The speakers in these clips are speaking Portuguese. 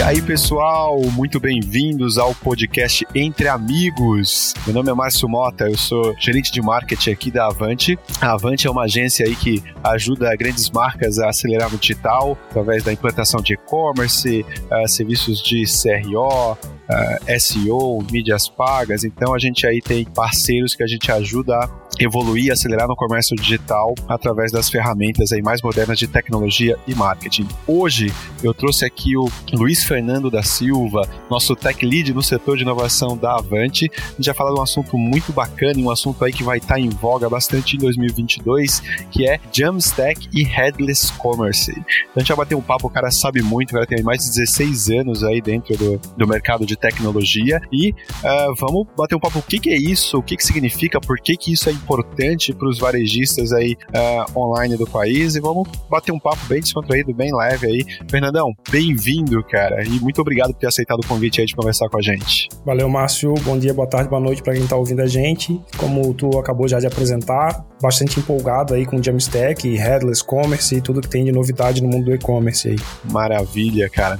E aí, pessoal, muito bem-vindos ao podcast Entre Amigos. Meu nome é Márcio Mota, eu sou gerente de marketing aqui da Avante. A Avante é uma agência aí que ajuda grandes marcas a acelerar no digital através da implantação de e-commerce, uh, serviços de CRO, uh, SEO, mídias pagas. Então a gente aí tem parceiros que a gente ajuda a evoluir acelerar no comércio digital através das ferramentas aí mais modernas de tecnologia e marketing. Hoje eu trouxe aqui o Luiz Fernando da Silva, nosso tech lead no setor de inovação da Avante. A gente vai falar de um assunto muito bacana, um assunto aí que vai estar em voga bastante em 2022, que é Jamstack e Headless Commerce. Então a gente vai bater um papo, o cara sabe muito, o cara tem mais de 16 anos aí dentro do, do mercado de tecnologia e uh, vamos bater um papo o que, que é isso, o que, que significa, por que, que isso é importante para os varejistas aí uh, online do país e vamos bater um papo bem descontraído, bem leve aí. Fernandão, bem-vindo, cara, e muito obrigado por ter aceitado o convite aí de conversar com a gente. Valeu, Márcio. Bom dia, boa tarde, boa noite para quem está ouvindo a gente. Como tu acabou já de apresentar, bastante empolgado aí com o Jamstack, Headless Commerce e tudo que tem de novidade no mundo do e-commerce aí. Maravilha, cara.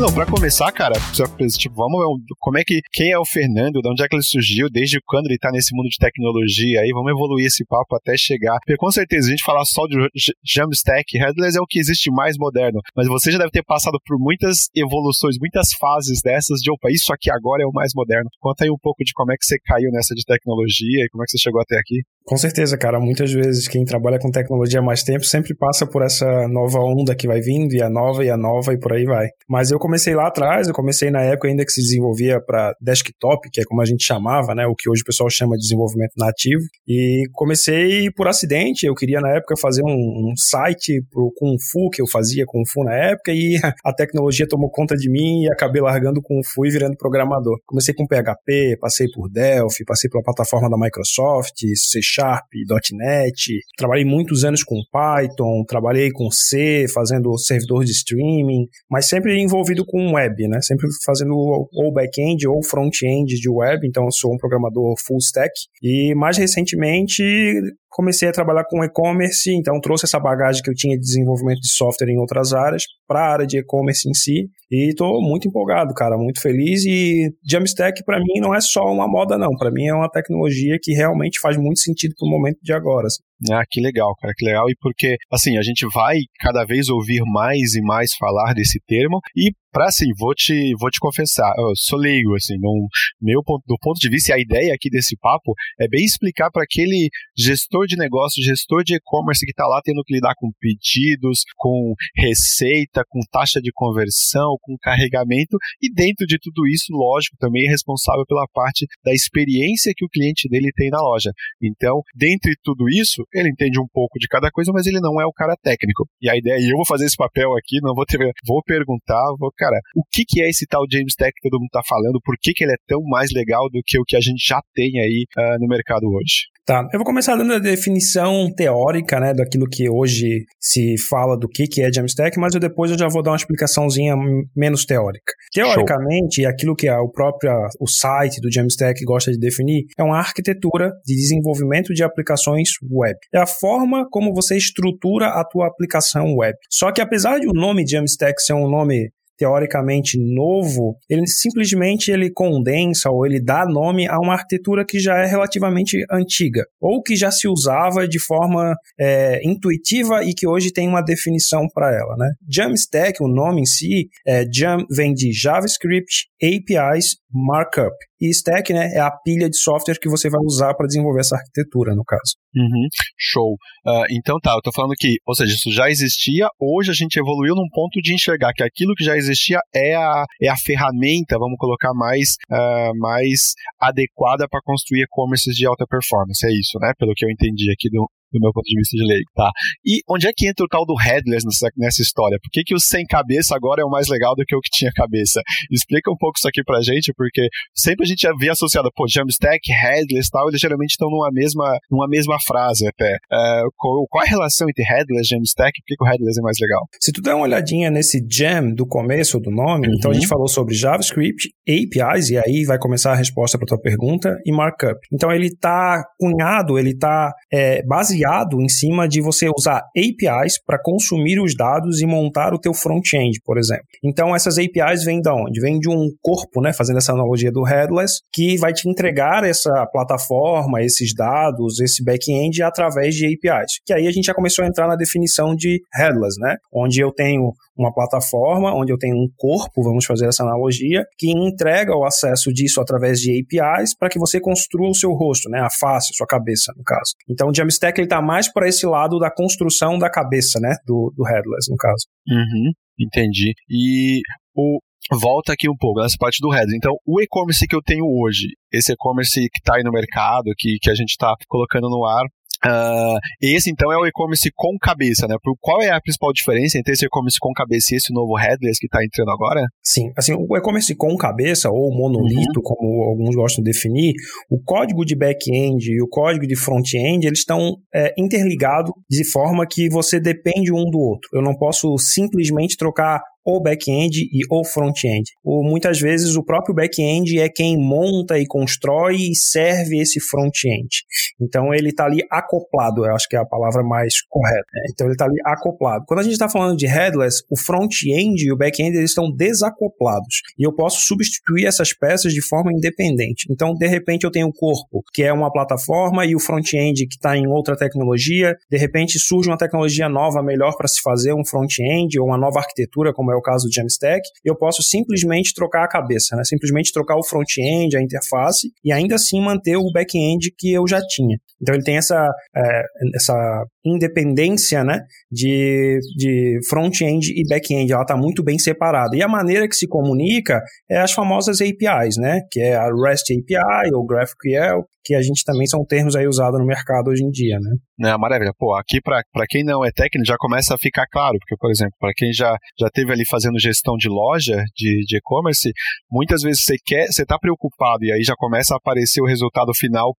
Não, pra começar, cara, tipo, vamos como é que, quem é o Fernando, de onde é que ele surgiu, desde quando ele tá nesse mundo de tecnologia aí, vamos evoluir esse papo até chegar, porque com certeza a gente falar só de Jamstack, Headless é o que existe mais moderno, mas você já deve ter passado por muitas evoluções, muitas fases dessas de, opa, isso aqui agora é o mais moderno. Conta aí um pouco de como é que você caiu nessa de tecnologia e como é que você chegou até aqui. Com certeza, cara. Muitas vezes quem trabalha com tecnologia há mais tempo sempre passa por essa nova onda que vai vindo, e a nova, e a nova, e por aí vai. Mas eu comecei lá atrás, eu comecei na época ainda que se desenvolvia para desktop, que é como a gente chamava, né? O que hoje o pessoal chama de desenvolvimento nativo. E comecei por acidente. Eu queria na época fazer um, um site pro Kung Fu, que eu fazia Kung Fu na época, e a tecnologia tomou conta de mim e acabei largando Kung Fu e virando programador. Comecei com PHP, passei por Delphi, passei pela plataforma da Microsoft, C Sharp, .NET, trabalhei muitos anos com Python, trabalhei com C, fazendo servidor de streaming, mas sempre envolvido com web, né? Sempre fazendo ou back-end ou front-end de web, então eu sou um programador full stack. E mais recentemente comecei a trabalhar com e-commerce, então trouxe essa bagagem que eu tinha de desenvolvimento de software em outras áreas para a área de e-commerce em si. E estou muito empolgado, cara, muito feliz. E Jamstack para mim não é só uma moda, não. Para mim é uma tecnologia que realmente faz muito sentido para o momento de agora. Assim. Ah, que legal, cara, que legal. E porque, assim, a gente vai cada vez ouvir mais e mais falar desse termo. E, para assim, vou te, vou te confessar, eu sou leigo, assim, meu ponto, do ponto de vista, a ideia aqui desse papo é bem explicar para aquele gestor de negócio, gestor de e-commerce que está lá tendo que lidar com pedidos, com receita, com taxa de conversão, com carregamento, e dentro de tudo isso, lógico, também é responsável pela parte da experiência que o cliente dele tem na loja. Então, dentre tudo isso, ele entende um pouco de cada coisa, mas ele não é o cara técnico. E a ideia, e eu vou fazer esse papel aqui, não vou ter, vou perguntar, vou, cara, o que, que é esse tal James Tech que todo mundo está falando? Por que, que ele é tão mais legal do que o que a gente já tem aí uh, no mercado hoje? Tá, eu vou começar dando a definição teórica, né, daquilo que hoje se fala do que, que é Jamstack, mas eu depois eu já vou dar uma explicaçãozinha menos teórica. Teoricamente, Show. aquilo que é o próprio o site do Jamstack gosta de definir é uma arquitetura de desenvolvimento de aplicações web. É a forma como você estrutura a tua aplicação web. Só que apesar de o nome Jamstack ser um nome teoricamente novo, ele simplesmente ele condensa ou ele dá nome a uma arquitetura que já é relativamente antiga ou que já se usava de forma é, intuitiva e que hoje tem uma definição para ela, né? Jamstack, o nome em si, é, Jam vem de JavaScript, APIs, Markup. E stack, né, é a pilha de software que você vai usar para desenvolver essa arquitetura, no caso. Uhum, show. Uh, então tá, eu tô falando que, ou seja, isso já existia, hoje a gente evoluiu num ponto de enxergar que aquilo que já existia é a, é a ferramenta, vamos colocar mais, uh, mais adequada para construir e-commerces de alta performance. É isso, né? Pelo que eu entendi aqui do, do meu ponto de vista de leigo, tá? E onde é que entra o tal do headless nessa, nessa história? Por que, que o sem cabeça agora é o mais legal do que o que tinha cabeça? Explica um pouco isso aqui pra gente, porque sempre a gente havia associado, pô, Jamstack, headless e tal, eles geralmente estão numa mesma, numa mesma frase até. É, qual, qual, é a relação entre headless e Jamstack? Por que, que o headless é mais legal? Se tu der uma olhadinha nesse jam do começo do nome, uhum. então a gente falou sobre JavaScript, APIs, e aí vai começar a resposta para tua pergunta, e markup. Então ele está cunhado, ele está é, baseado em cima de você usar APIs para consumir os dados e montar o teu front-end, por exemplo. Então essas APIs vêm de onde? Vêm de um corpo, né, fazendo essa analogia do headless, que vai te entregar essa plataforma, esses dados, esse back-end através de APIs. Que aí a gente já começou a entrar na definição de headless, né? Onde eu tenho uma plataforma, onde eu tenho um corpo, vamos fazer essa analogia, que entrega o acesso disso através de APIs para que você construa o seu rosto, né? A face, sua cabeça, no caso. Então o Jamstack está mais para esse lado da construção da cabeça, né? Do, do headless, no caso. Uhum, entendi. E o, volta aqui um pouco nessa parte do headless. Então, o e-commerce que eu tenho hoje, esse e-commerce que está aí no mercado, que, que a gente está colocando no ar, Uh, esse então é o e-commerce com cabeça, né? Qual é a principal diferença entre esse e-commerce com cabeça e esse novo headless que está entrando agora? Sim, assim, o e-commerce com cabeça, ou monolito, uhum. como alguns gostam de definir, o código de back-end e o código de front-end, eles estão é, interligados de forma que você depende um do outro. Eu não posso simplesmente trocar ou back-end e ou front-end. Ou muitas vezes o próprio back-end é quem monta e constrói e serve esse front-end. Então ele está ali acoplado, eu acho que é a palavra mais correta. Né? Então ele está ali acoplado. Quando a gente está falando de headless, o front-end e o back-end eles estão desacoplados e eu posso substituir essas peças de forma independente. Então de repente eu tenho o corpo que é uma plataforma e o front-end que está em outra tecnologia. De repente surge uma tecnologia nova melhor para se fazer um front-end ou uma nova arquitetura como é o caso do Jamstack, eu posso simplesmente trocar a cabeça, né? simplesmente trocar o front-end, a interface, e ainda assim manter o back-end que eu já tinha. Então ele tem essa, é, essa independência né, de, de front-end e back-end, ela está muito bem separada. E a maneira que se comunica é as famosas APIs, né, que é a REST API ou GraphQL, que a gente também são termos aí usados no mercado hoje em dia, né? Né, maravilha. Pô, aqui para quem não é técnico já começa a ficar claro, porque, por exemplo, para quem já, já teve ali fazendo gestão de loja, de e-commerce, muitas vezes você quer, você está preocupado e aí já começa a aparecer o resultado final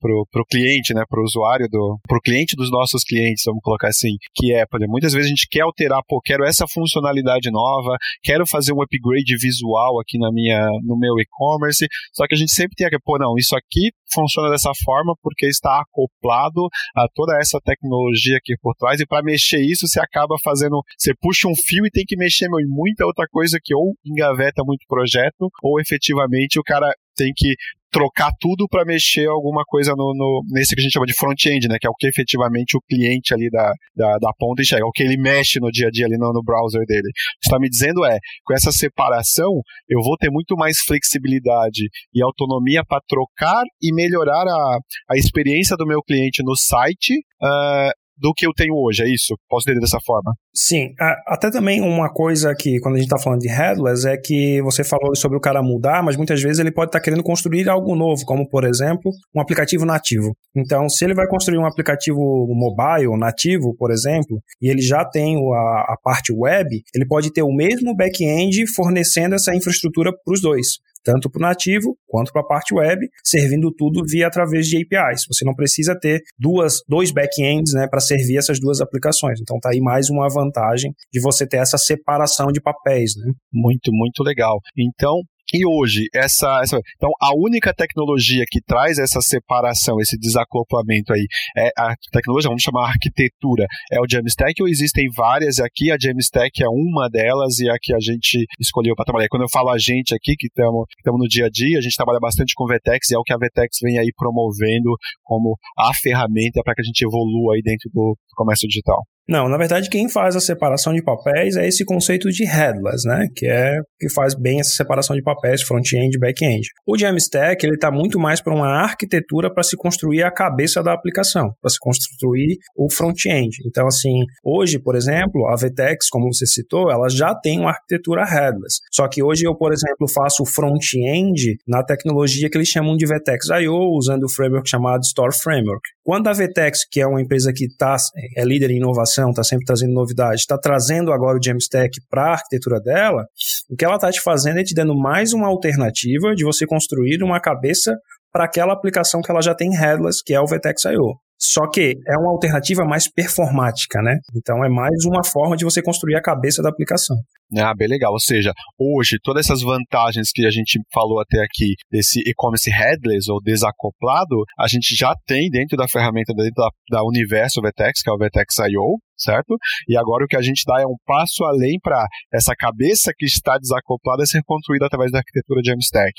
pro, pro, cliente, né, pro usuário do, pro cliente dos nossos clientes, vamos colocar assim, que é, por exemplo, muitas vezes a gente quer alterar, pô, quero essa funcionalidade nova, quero fazer um upgrade visual aqui na minha, no meu e-commerce, só que a gente sempre tem que, pô, não, isso aqui funciona dessa forma porque está acoplado a toda essa tecnologia aqui por trás e para mexer isso você acaba fazendo, você puxa um fio e tem que mexer meu, em muita outra coisa que ou engaveta muito projeto ou efetivamente o cara tem que trocar tudo para mexer alguma coisa no, no, nesse que a gente chama de front-end, né? Que é o que efetivamente o cliente ali da, da, da ponta enxerga, é o que ele mexe no dia a dia ali no, no browser dele. O que está me dizendo é, com essa separação, eu vou ter muito mais flexibilidade e autonomia para trocar e melhorar a, a experiência do meu cliente no site uh, do que eu tenho hoje, é isso? Posso entender dessa forma? Sim, até também uma coisa que, quando a gente está falando de headless, é que você falou sobre o cara mudar, mas muitas vezes ele pode estar tá querendo construir algo novo, como, por exemplo, um aplicativo nativo. Então, se ele vai construir um aplicativo mobile nativo, por exemplo, e ele já tem a, a parte web, ele pode ter o mesmo back-end fornecendo essa infraestrutura para os dois tanto para o nativo quanto para a parte web, servindo tudo via através de APIs. Você não precisa ter duas, dois backends né, para servir essas duas aplicações. Então tá aí mais uma vantagem de você ter essa separação de papéis. Né? Muito, muito legal. Então, e hoje, essa, essa, Então, a única tecnologia que traz essa separação, esse desacoplamento aí, é a tecnologia, vamos chamar arquitetura, é o Jamstack ou existem várias aqui? A Jamstack é uma delas e a que a gente escolheu para trabalhar. Quando eu falo a gente aqui, que estamos no dia a dia, a gente trabalha bastante com VTEX e é o que a VTEX vem aí promovendo como a ferramenta para que a gente evolua aí dentro do comércio digital. Não, na verdade, quem faz a separação de papéis é esse conceito de headless, né? Que é que faz bem essa separação de papéis, front-end e back-end. O Jamstack, ele está muito mais para uma arquitetura para se construir a cabeça da aplicação, para se construir o front-end. Então, assim, hoje, por exemplo, a VTEX, como você citou, ela já tem uma arquitetura headless. Só que hoje eu, por exemplo, faço front-end na tecnologia que eles chamam de VTEX I.O., usando o framework chamado Store Framework. Quando a VTEX, que é uma empresa que tá, é líder em inovação, está sempre trazendo novidades, está trazendo agora o Jamstack para a arquitetura dela, o que ela está te fazendo é te dando mais uma alternativa de você construir uma cabeça para aquela aplicação que ela já tem headless, que é o VTEX I.O. Só que é uma alternativa mais performática, né? Então é mais uma forma de você construir a cabeça da aplicação. Ah, bem legal. Ou seja, hoje, todas essas vantagens que a gente falou até aqui, desse e-commerce headless ou desacoplado, a gente já tem dentro da ferramenta, dentro da, da Universo VTEX, que é o VTEX I.O., certo? E agora o que a gente dá é um passo além para essa cabeça que está desacoplada ser construída através da arquitetura de Jamstack.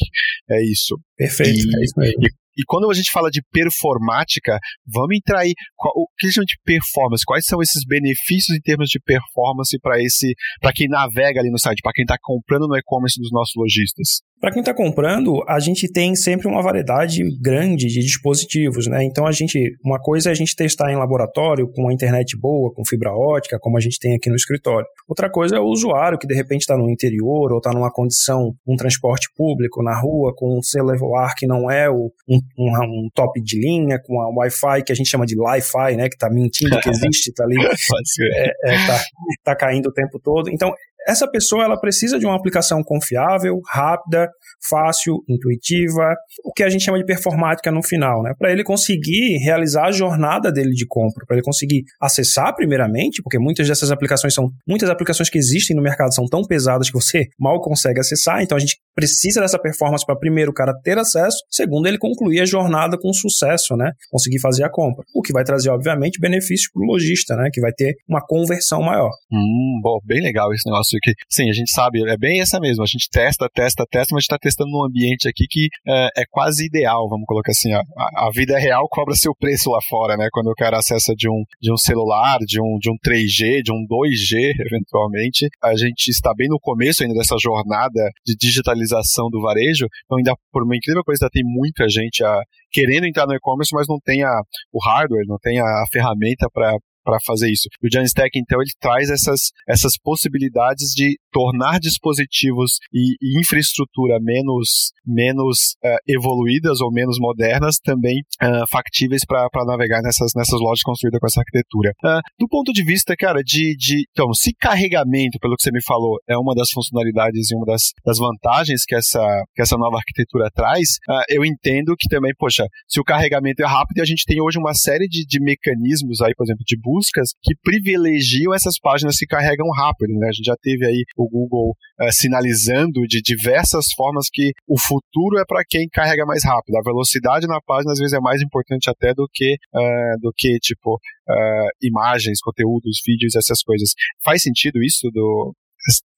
É isso. Perfeito, e, é isso mesmo. E, e quando a gente fala de performática, vamos entrar aí. Qual, o que a gente chama de performance? Quais são esses benefícios em termos de performance para esse, para quem navega ali no site, para quem está comprando no e-commerce dos nossos lojistas? Para quem está comprando, a gente tem sempre uma variedade grande de dispositivos, né? Então a gente, uma coisa é a gente testar em laboratório com a internet boa, com fibra ótica, como a gente tem aqui no escritório. Outra coisa é o usuário que de repente está no interior ou está numa condição, um transporte público na rua com um celular que não é o, um, um, um top de linha, com a Wi-Fi que a gente chama de Li-Fi, né? Que está mentindo que existe, está ali, é, é, tá, tá caindo o tempo todo. Então essa pessoa ela precisa de uma aplicação confiável, rápida, fácil, intuitiva, o que a gente chama de performática no final, né? Para ele conseguir realizar a jornada dele de compra, para ele conseguir acessar primeiramente, porque muitas dessas aplicações são muitas aplicações que existem no mercado são tão pesadas que você mal consegue acessar, então a gente precisa dessa performance para primeiro o cara ter acesso, segundo ele concluir a jornada com sucesso, né? Conseguir fazer a compra, o que vai trazer obviamente benefícios para o lojista, né? Que vai ter uma conversão maior. Hum, bom, bem legal esse negócio que, sim, a gente sabe, é bem essa mesmo. A gente testa, testa, testa, mas a gente está testando num ambiente aqui que é, é, quase ideal, vamos colocar assim. A, a vida real cobra seu preço lá fora, né? Quando o cara acessa de um, de um celular, de um, de um 3G, de um 2G, eventualmente, a gente está bem no começo ainda dessa jornada de digitalização do varejo. Então, ainda por uma incrível coisa, ainda tem muita gente a, querendo entrar no e-commerce, mas não tem a, o hardware, não tem a, a ferramenta para fazer isso. O Jamstack, então, ele traz essas, essas possibilidades de tornar dispositivos e, e infraestrutura menos, menos uh, evoluídas ou menos modernas também uh, factíveis para navegar nessas, nessas lojas construídas com essa arquitetura. Uh, do ponto de vista, cara, de, de. Então, se carregamento, pelo que você me falou, é uma das funcionalidades e uma das, das vantagens que essa, que essa nova arquitetura traz, eu entendo que também, poxa, se o carregamento é rápido a gente tem hoje uma série de, de mecanismos aí, por exemplo, de buscas que privilegiam essas páginas que carregam rápido, né? A gente já teve aí o Google uh, sinalizando de diversas formas que o futuro é para quem carrega mais rápido. A velocidade na página às vezes é mais importante até do que uh, do que tipo uh, imagens, conteúdos, vídeos, essas coisas. Faz sentido isso do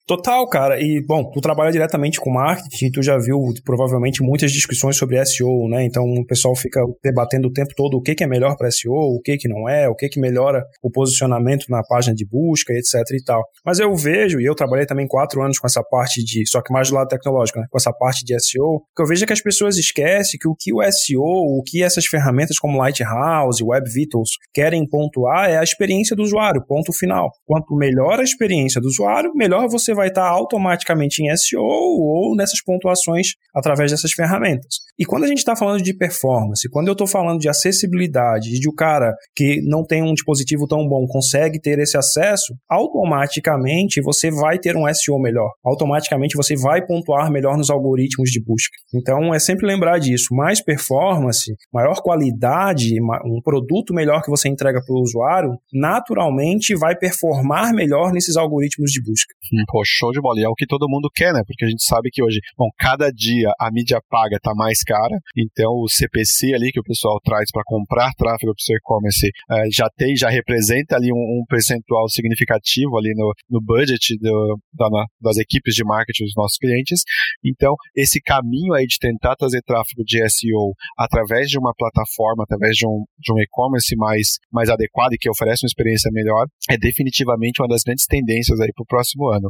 Total, cara. E, bom, tu trabalha diretamente com marketing, tu já viu provavelmente muitas discussões sobre SEO, né? Então o pessoal fica debatendo o tempo todo o que, que é melhor para SEO, o que, que não é, o que, que melhora o posicionamento na página de busca, etc e tal. Mas eu vejo, e eu trabalhei também quatro anos com essa parte de, só que mais do lado tecnológico, né? Com essa parte de SEO, que eu vejo é que as pessoas esquecem que o que o SEO, o que essas ferramentas como Lighthouse, Web Vitals querem pontuar é a experiência do usuário, ponto final. Quanto melhor a experiência do usuário, melhor vai estar automaticamente em SEO ou nessas pontuações através dessas ferramentas. E quando a gente está falando de performance, quando eu estou falando de acessibilidade, de o cara que não tem um dispositivo tão bom consegue ter esse acesso, automaticamente você vai ter um SEO melhor. Automaticamente você vai pontuar melhor nos algoritmos de busca. Então é sempre lembrar disso. Mais performance, maior qualidade, um produto melhor que você entrega para o usuário, naturalmente vai performar melhor nesses algoritmos de busca. Pô, show de bola. E é o que todo mundo quer, né? Porque a gente sabe que hoje, bom, cada dia a mídia paga tá mais cara, então o CPC ali que o pessoal traz para comprar tráfego para seu e-commerce uh, já tem, já representa ali um, um percentual significativo ali no, no budget do, da, das equipes de marketing dos nossos clientes. Então, esse caminho aí de tentar trazer tráfego de SEO através de uma plataforma, através de um, de um e-commerce mais, mais adequado e que oferece uma experiência melhor, é definitivamente uma das grandes tendências aí para o próximo ano.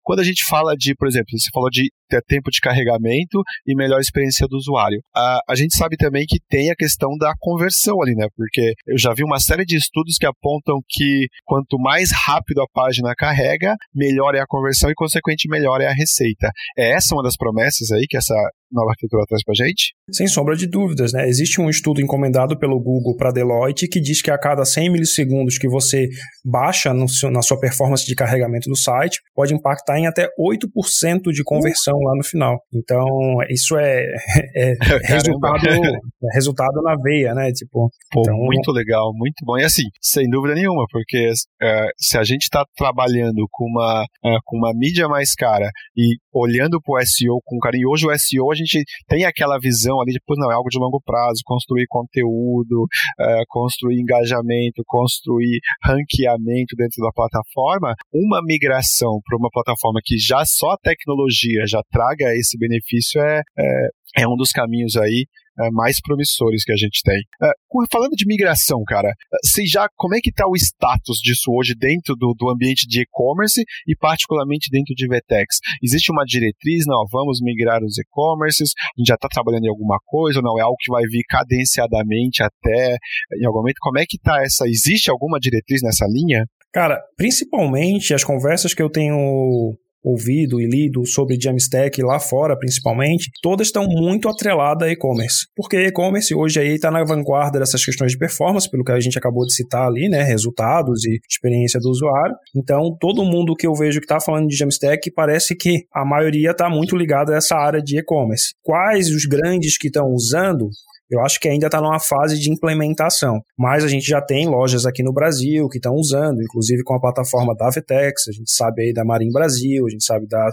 quando a gente fala de, por exemplo, você falou de ter tempo de carregamento e melhor experiência do usuário. A, a gente sabe também que tem a questão da conversão ali, né? Porque eu já vi uma série de estudos que apontam que quanto mais rápido a página carrega, melhor é a conversão e, consequentemente, melhor é a receita. É essa uma das promessas aí que essa nova arquitetura traz para gente? Sem sombra de dúvidas, né? Existe um estudo encomendado pelo Google para Deloitte que diz que a cada 100 milissegundos que você baixa seu, na sua performance de carregamento do site, pode impactar em até 8% de conversão lá no final. Então, isso é, é resultado, é resultado na veia, né? Tipo, Pô, então... muito legal, muito bom. E assim, sem dúvida nenhuma, porque uh, se a gente está trabalhando com uma, uh, com uma mídia mais cara e olhando para o SEO com carinho, hoje o SEO a gente tem aquela visão ali de, pô, não, é algo de longo prazo, construir conteúdo, uh, construir engajamento, construir ranqueamento dentro da plataforma, uma migração para uma plataforma que já só a tecnologia já traga esse benefício é, é, é um dos caminhos aí mais promissores que a gente tem. É, falando de migração, cara, você já como é que está o status disso hoje dentro do, do ambiente de e-commerce e particularmente dentro de VTEX? Existe uma diretriz, não, vamos migrar os e-commerces, a gente já está trabalhando em alguma coisa, ou não, é algo que vai vir cadenciadamente até em algum momento, como é que está essa, existe alguma diretriz nessa linha? Cara, principalmente as conversas que eu tenho ouvido e lido sobre Jamstack lá fora, principalmente, todas estão muito atreladas a e-commerce. Porque e-commerce hoje aí está na vanguarda dessas questões de performance, pelo que a gente acabou de citar ali, né? Resultados e experiência do usuário. Então, todo mundo que eu vejo que está falando de Jamstack parece que a maioria está muito ligada a essa área de e-commerce. Quais os grandes que estão usando? Eu acho que ainda está numa fase de implementação. Mas a gente já tem lojas aqui no Brasil que estão usando, inclusive com a plataforma da Vetex, a gente sabe aí da Marim Brasil, a gente sabe da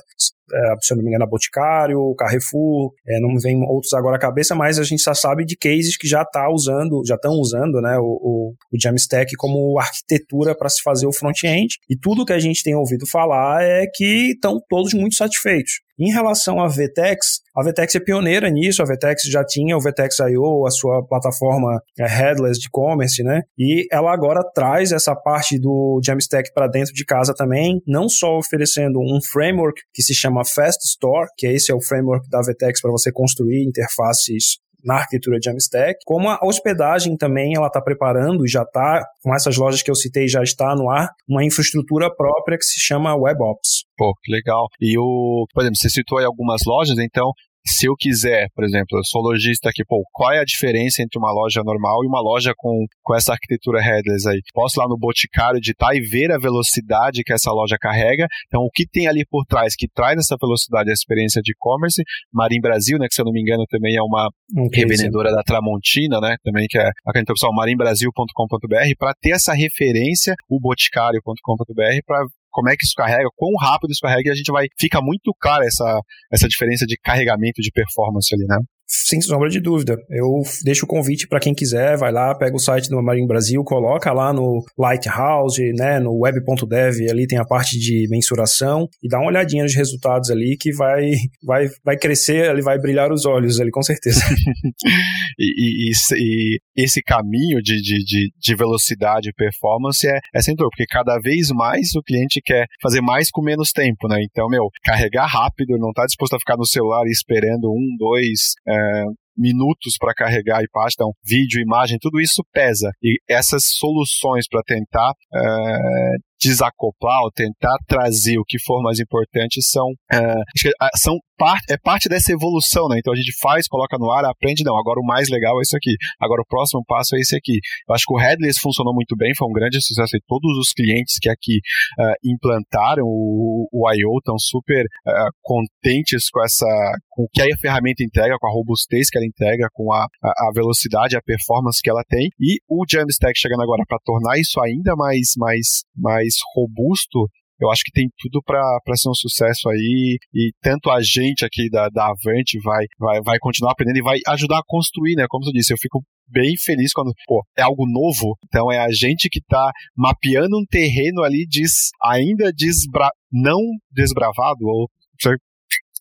é, se eu não me engano, a Boticário, Carrefour, é, não vem outros agora à cabeça, mas a gente já sabe de cases que já tá usando, já estão usando, né, o, o, o Jamstack como arquitetura para se fazer o front-end. E tudo que a gente tem ouvido falar é que estão todos muito satisfeitos. Em relação à VTEX, a VTEX é pioneira nisso, a VTEX já tinha o VTEX I.O., a sua plataforma é, headless de e-commerce, né? E ela agora traz essa parte do Jamstack para dentro de casa também, não só oferecendo um framework que se chama Fast Store, que esse é o framework da VTEX para você construir interfaces na arquitetura Jamstack, como a hospedagem também ela está preparando e já está, com essas lojas que eu citei, já está no ar, uma infraestrutura própria que se chama WebOps. Pô, que legal. E o, por exemplo, você citou aí algumas lojas, então se eu quiser, por exemplo, eu sou lojista aqui, pô, qual é a diferença entre uma loja normal e uma loja com, com essa arquitetura headless aí? Posso ir lá no Boticário editar e ver a velocidade que essa loja carrega. Então, o que tem ali por trás que traz essa velocidade, a experiência de e-commerce? Marim Brasil, né, que se eu não me engano também é uma revendedora da Tramontina, né, também que é a pessoal marimbrasil.com.br para ter essa referência, o boticário.com.br para como é que isso carrega, quão rápido isso carrega, e a gente vai. Fica muito clara essa, essa diferença de carregamento de performance ali, né? Sem sombra de dúvida. Eu deixo o convite para quem quiser, vai lá, pega o site do Marinho Brasil, coloca lá no Lighthouse, né, no web.dev, ali tem a parte de mensuração e dá uma olhadinha nos resultados ali que vai vai vai crescer, ele vai brilhar os olhos ali com certeza. e, e, e, esse caminho de, de, de, de velocidade e performance é, é central, porque cada vez mais o cliente quer fazer mais com menos tempo, né? Então, meu, carregar rápido, não está disposto a ficar no celular esperando um, dois, é, minutos para carregar e página, então, vídeo, imagem, tudo isso pesa. E essas soluções para tentar é, desacoplar ou tentar trazer o que for mais importante são, uh, são parte, é parte dessa evolução, né? Então a gente faz, coloca no ar, aprende, não, agora o mais legal é isso aqui, agora o próximo passo é esse aqui. Eu acho que o Headless funcionou muito bem, foi um grande sucesso e todos os clientes que aqui uh, implantaram o, o I.O. estão super uh, contentes com essa, com o que a ferramenta entrega, com a robustez que ela entrega, com a, a, a velocidade, a performance que ela tem e o Jamstack chegando agora para tornar isso ainda mais, mais, mais robusto eu acho que tem tudo para ser um sucesso aí e tanto a gente aqui da, da Avante vai, vai, vai continuar aprendendo e vai ajudar a construir, né? Como eu disse, eu fico bem feliz quando, pô, é algo novo. Então é a gente que está mapeando um terreno ali ainda desbra, não desbravado, ou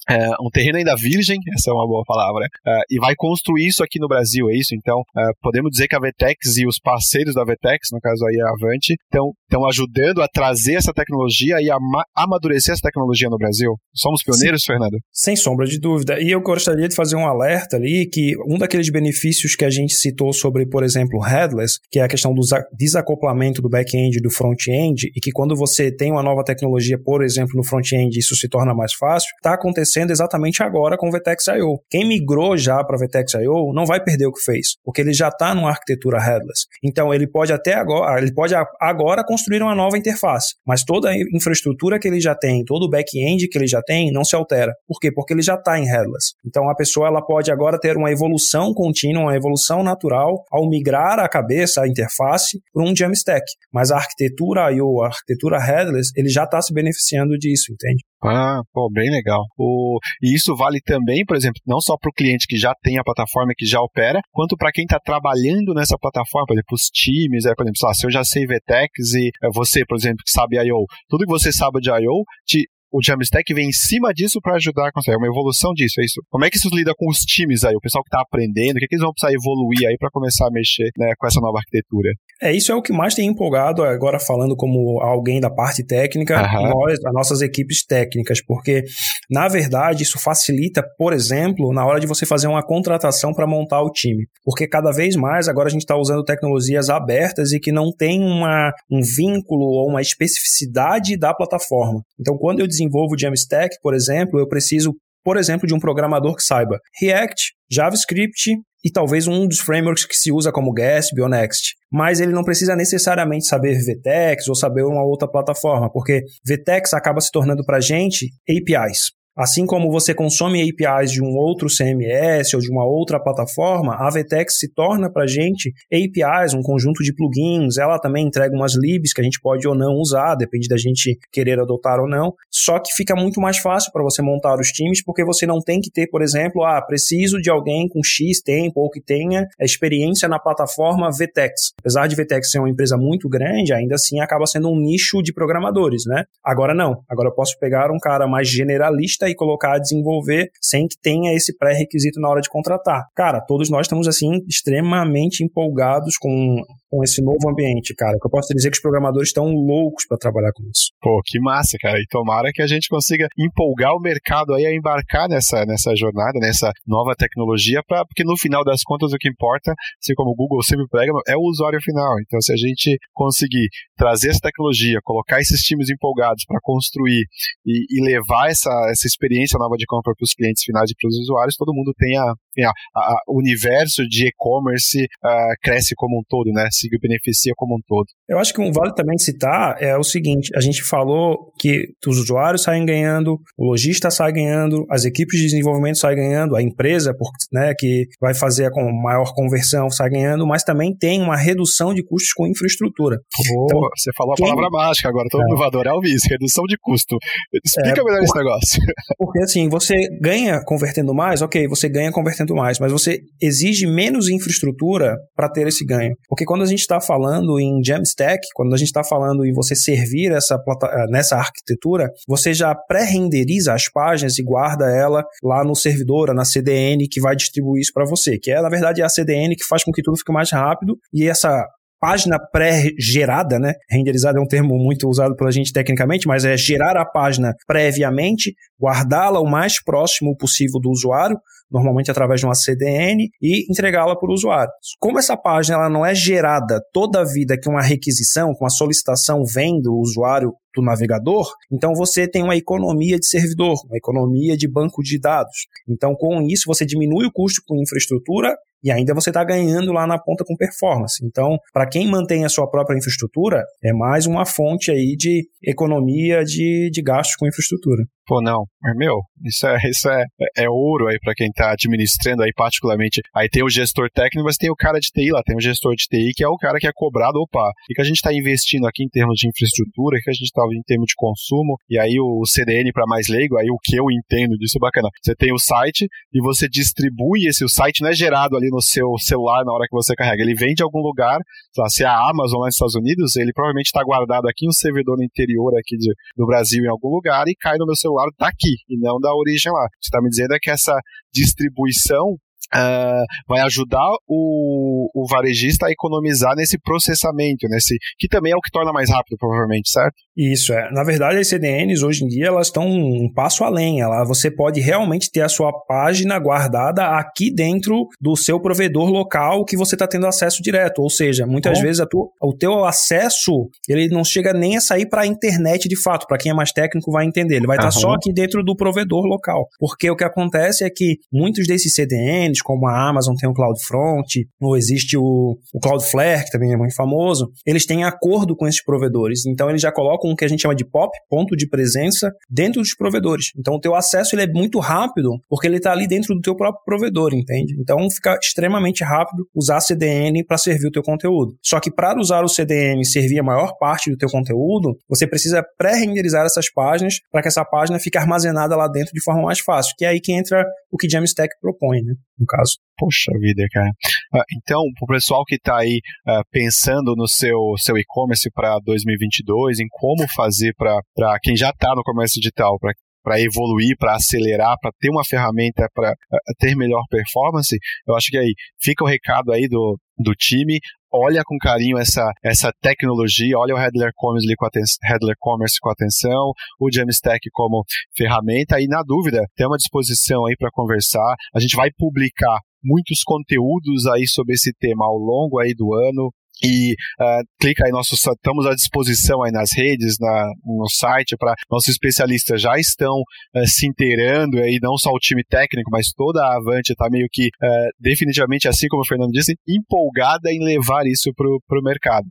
é, um terreno ainda virgem, essa é uma boa palavra, é, e vai construir isso aqui no Brasil, é isso? Então, é, podemos dizer que a Vetex e os parceiros da Vetex, no caso aí a Avante, estão ajudando a trazer essa tecnologia e a amadurecer essa tecnologia no Brasil? Somos pioneiros, Sim. Fernando? Sem sombra de dúvida. E eu gostaria de fazer um alerta ali que um daqueles benefícios que a gente citou sobre, por exemplo, headless, que é a questão do desacoplamento do back-end e do front-end, e que quando você tem uma nova tecnologia, por exemplo, no front-end, isso se torna mais fácil, está acontecendo exatamente agora com o VTEX IO. Quem migrou já para VTEX IO não vai perder o que fez, porque ele já está numa arquitetura headless. Então ele pode até agora, ele pode agora construir uma nova interface, mas toda a infraestrutura que ele já tem, todo o back-end que ele já tem, não se altera. Por quê? Porque ele já está em headless. Então a pessoa ela pode agora ter uma evolução contínua, uma evolução natural ao migrar a cabeça, a interface, para um Jamstack. Mas a arquitetura IO, a arquitetura headless, ele já está se beneficiando disso, entende? Ah, pô, bem legal. O, e isso vale também, por exemplo, não só para o cliente que já tem a plataforma que já opera, quanto para quem está trabalhando nessa plataforma, por exemplo, os times, é, por exemplo, lá, se eu já sei VTEX e é, você, por exemplo, que sabe I.O., tudo que você sabe de I.O., te o Jamstack vem em cima disso para ajudar a construir. É uma evolução disso, é isso. Como é que isso lida com os times aí, o pessoal que está aprendendo, o que, é que eles vão precisar evoluir aí para começar a mexer né, com essa nova arquitetura? É, isso é o que mais tem empolgado agora falando como alguém da parte técnica, uhum. nós, as nossas equipes técnicas, porque na verdade isso facilita, por exemplo, na hora de você fazer uma contratação para montar o time, porque cada vez mais agora a gente está usando tecnologias abertas e que não tem uma, um vínculo ou uma especificidade da plataforma. Então, quando eu desenvolvo o Jamstack, por exemplo, eu preciso, por exemplo, de um programador que saiba React, JavaScript e talvez um dos frameworks que se usa como Gatsby ou Next. Mas ele não precisa necessariamente saber VTEX ou saber uma outra plataforma, porque VTEX acaba se tornando para a gente APIs. Assim como você consome APIs de um outro CMS ou de uma outra plataforma, a VTEX se torna para a gente APIs, um conjunto de plugins. Ela também entrega umas libs que a gente pode ou não usar, depende da gente querer adotar ou não. Só que fica muito mais fácil para você montar os times, porque você não tem que ter, por exemplo, ah, preciso de alguém com X tempo ou que tenha experiência na plataforma VTEX. Apesar de VTEX ser uma empresa muito grande, ainda assim acaba sendo um nicho de programadores, né? Agora não. Agora eu posso pegar um cara mais generalista e colocar a desenvolver sem que tenha esse pré-requisito na hora de contratar. Cara, todos nós estamos assim extremamente empolgados com, com esse novo ambiente, cara. Que eu posso dizer que os programadores estão loucos para trabalhar com isso. Pô, que massa, cara. E tomara que a gente consiga empolgar o mercado aí a embarcar nessa, nessa jornada, nessa nova tecnologia, pra, porque no final das contas o que importa, assim como o Google sempre prega, é o usuário final. Então, se a gente conseguir trazer essa tecnologia, colocar esses times empolgados para construir e, e levar essa, essa experiência nova de compra para os clientes finais e para os usuários, todo mundo tem a, tem a, a, o universo de e-commerce uh, cresce como um todo, né? Se beneficia como um todo. Eu acho que um vale também citar é o seguinte: a gente falou que os usuários saem ganhando, o lojista sai ganhando, as equipes de desenvolvimento saem ganhando, a empresa né, que vai fazer a maior conversão sai ganhando, mas também tem uma redução de custos com infraestrutura. Oh, então, você falou a quem... palavra mágica agora, todo é. vai adorar ouvir isso, redução de custo. Explica é, melhor por... esse negócio. Porque assim, você ganha convertendo mais, ok, você ganha convertendo mais, mas você exige menos infraestrutura para ter esse ganho. Porque quando a gente está falando em Jamstack, quando a gente está falando em você servir essa eh, nessa arquitetura, você já pré-renderiza as páginas e guarda ela lá no servidor, na CDN, que vai distribuir isso para você, que é, na verdade, é a CDN que faz com que tudo fique mais rápido e essa página pré-gerada, né? Renderizada é um termo muito usado pela gente tecnicamente, mas é gerar a página previamente, guardá-la o mais próximo possível do usuário, normalmente através de uma CDN, e entregá-la para o usuário. Como essa página ela não é gerada toda a vida que uma requisição, que uma solicitação vem do usuário do navegador, então você tem uma economia de servidor, uma economia de banco de dados. Então, com isso, você diminui o custo com infraestrutura e ainda você está ganhando lá na ponta com performance. Então, para quem mantém a sua própria infraestrutura, é mais uma fonte aí de economia de, de gastos com infraestrutura. Pô, não. Mas, meu, Isso é, isso é, é ouro aí para quem está administrando aí particularmente. Aí tem o gestor técnico, mas tem o cara de TI lá, tem o gestor de TI que é o cara que é cobrado, opa, e que a gente está investindo aqui em termos de infraestrutura, que a gente está em termos de consumo, e aí o CDN para mais leigo, aí o que eu entendo disso é bacana. Você tem o site e você distribui esse, o site não é gerado ali no seu celular na hora que você carrega, ele vem de algum lugar, lá, se é a Amazon lá nos Estados Unidos, ele provavelmente está guardado aqui em um servidor no interior aqui de, do Brasil em algum lugar e cai no meu celular daqui e não da origem lá. Você está me dizendo é que essa distribuição Uh, vai ajudar o, o varejista a economizar nesse processamento, nesse que também é o que torna mais rápido, provavelmente, certo? Isso é. Na verdade, as CDNs hoje em dia elas estão um passo além. Ela, você pode realmente ter a sua página guardada aqui dentro do seu provedor local que você está tendo acesso direto. Ou seja, muitas vezes tua, o teu acesso ele não chega nem a sair para a internet de fato. Para quem é mais técnico vai entender. Ele vai estar tá só aqui dentro do provedor local. Porque o que acontece é que muitos desses CDNs como a Amazon tem o CloudFront, ou existe o, o Cloudflare, que também é muito famoso, eles têm acordo com esses provedores. Então, eles já colocam o que a gente chama de POP, ponto de presença, dentro dos provedores. Então, o teu acesso ele é muito rápido, porque ele está ali dentro do teu próprio provedor, entende? Então, fica extremamente rápido usar CDN para servir o teu conteúdo. Só que para usar o CDN e servir a maior parte do teu conteúdo, você precisa pré-renderizar essas páginas para que essa página fique armazenada lá dentro de forma mais fácil, que é aí que entra o que Jamstack propõe, né? No caso. Poxa vida, cara. Ah, então, para o pessoal que está aí uh, pensando no seu, seu e-commerce para 2022, em como fazer para quem já está no comércio digital, para para evoluir, para acelerar, para ter uma ferramenta para uh, ter melhor performance, eu acho que aí fica o recado aí do, do time olha com carinho essa, essa tecnologia, olha o Headler Commerce, com Headler Commerce com atenção, o Jamstack como ferramenta e na dúvida, tem uma disposição aí para conversar. A gente vai publicar muitos conteúdos aí sobre esse tema ao longo aí do ano. E uh, clica aí, nossos, estamos à disposição aí nas redes, na, no site, para nossos especialistas já estão uh, se inteirando aí, não só o time técnico, mas toda a Avante está meio que, uh, definitivamente, assim como o Fernando disse, empolgada em levar isso para o mercado.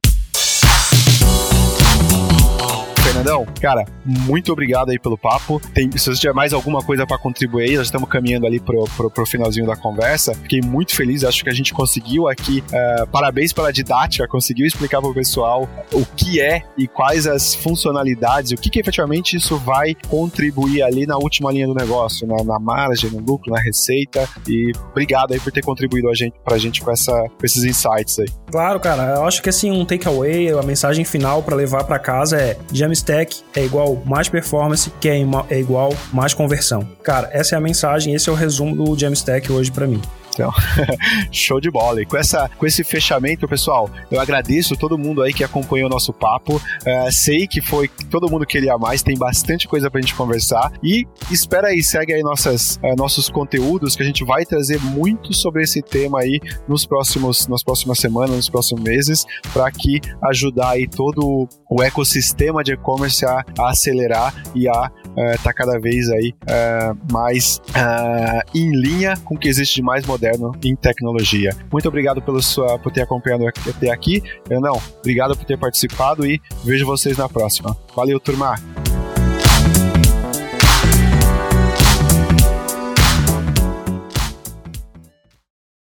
Fernandão, cara, muito obrigado aí pelo papo. Tem, se você tiver mais alguma coisa para contribuir, nós estamos caminhando ali pro, pro, pro, finalzinho da conversa. Fiquei muito feliz, acho que a gente conseguiu aqui. Uh, parabéns pela didática, conseguiu explicar para o pessoal o que é e quais as funcionalidades, o que, que efetivamente isso vai contribuir ali na última linha do negócio, na, na margem, no lucro, na receita. E obrigado aí por ter contribuído a gente, pra gente com, essa, com esses insights aí. Claro, cara, eu acho que assim, um takeaway, a mensagem final para levar para casa é: já Stack é igual mais performance, que é, é igual mais conversão. Cara, essa é a mensagem, esse é o resumo do Jamstack hoje para mim. Então, show de bola. E com, essa, com esse fechamento, pessoal, eu agradeço todo mundo aí que acompanhou o nosso papo. Uh, sei que foi todo mundo queria mais, tem bastante coisa pra gente conversar. E espera aí, segue aí nossas, uh, nossos conteúdos que a gente vai trazer muito sobre esse tema aí nos próximos, nas próximas semanas, nos próximos meses, para que ajudar aí todo o ecossistema de e-commerce a, a, acelerar e a estar uh, tá cada vez aí mais em linha com o que existe de mais moderno em tecnologia. Muito obrigado pelo sua, por ter acompanhado até aqui. Eu não, obrigado por ter participado e vejo vocês na próxima. Valeu, turma!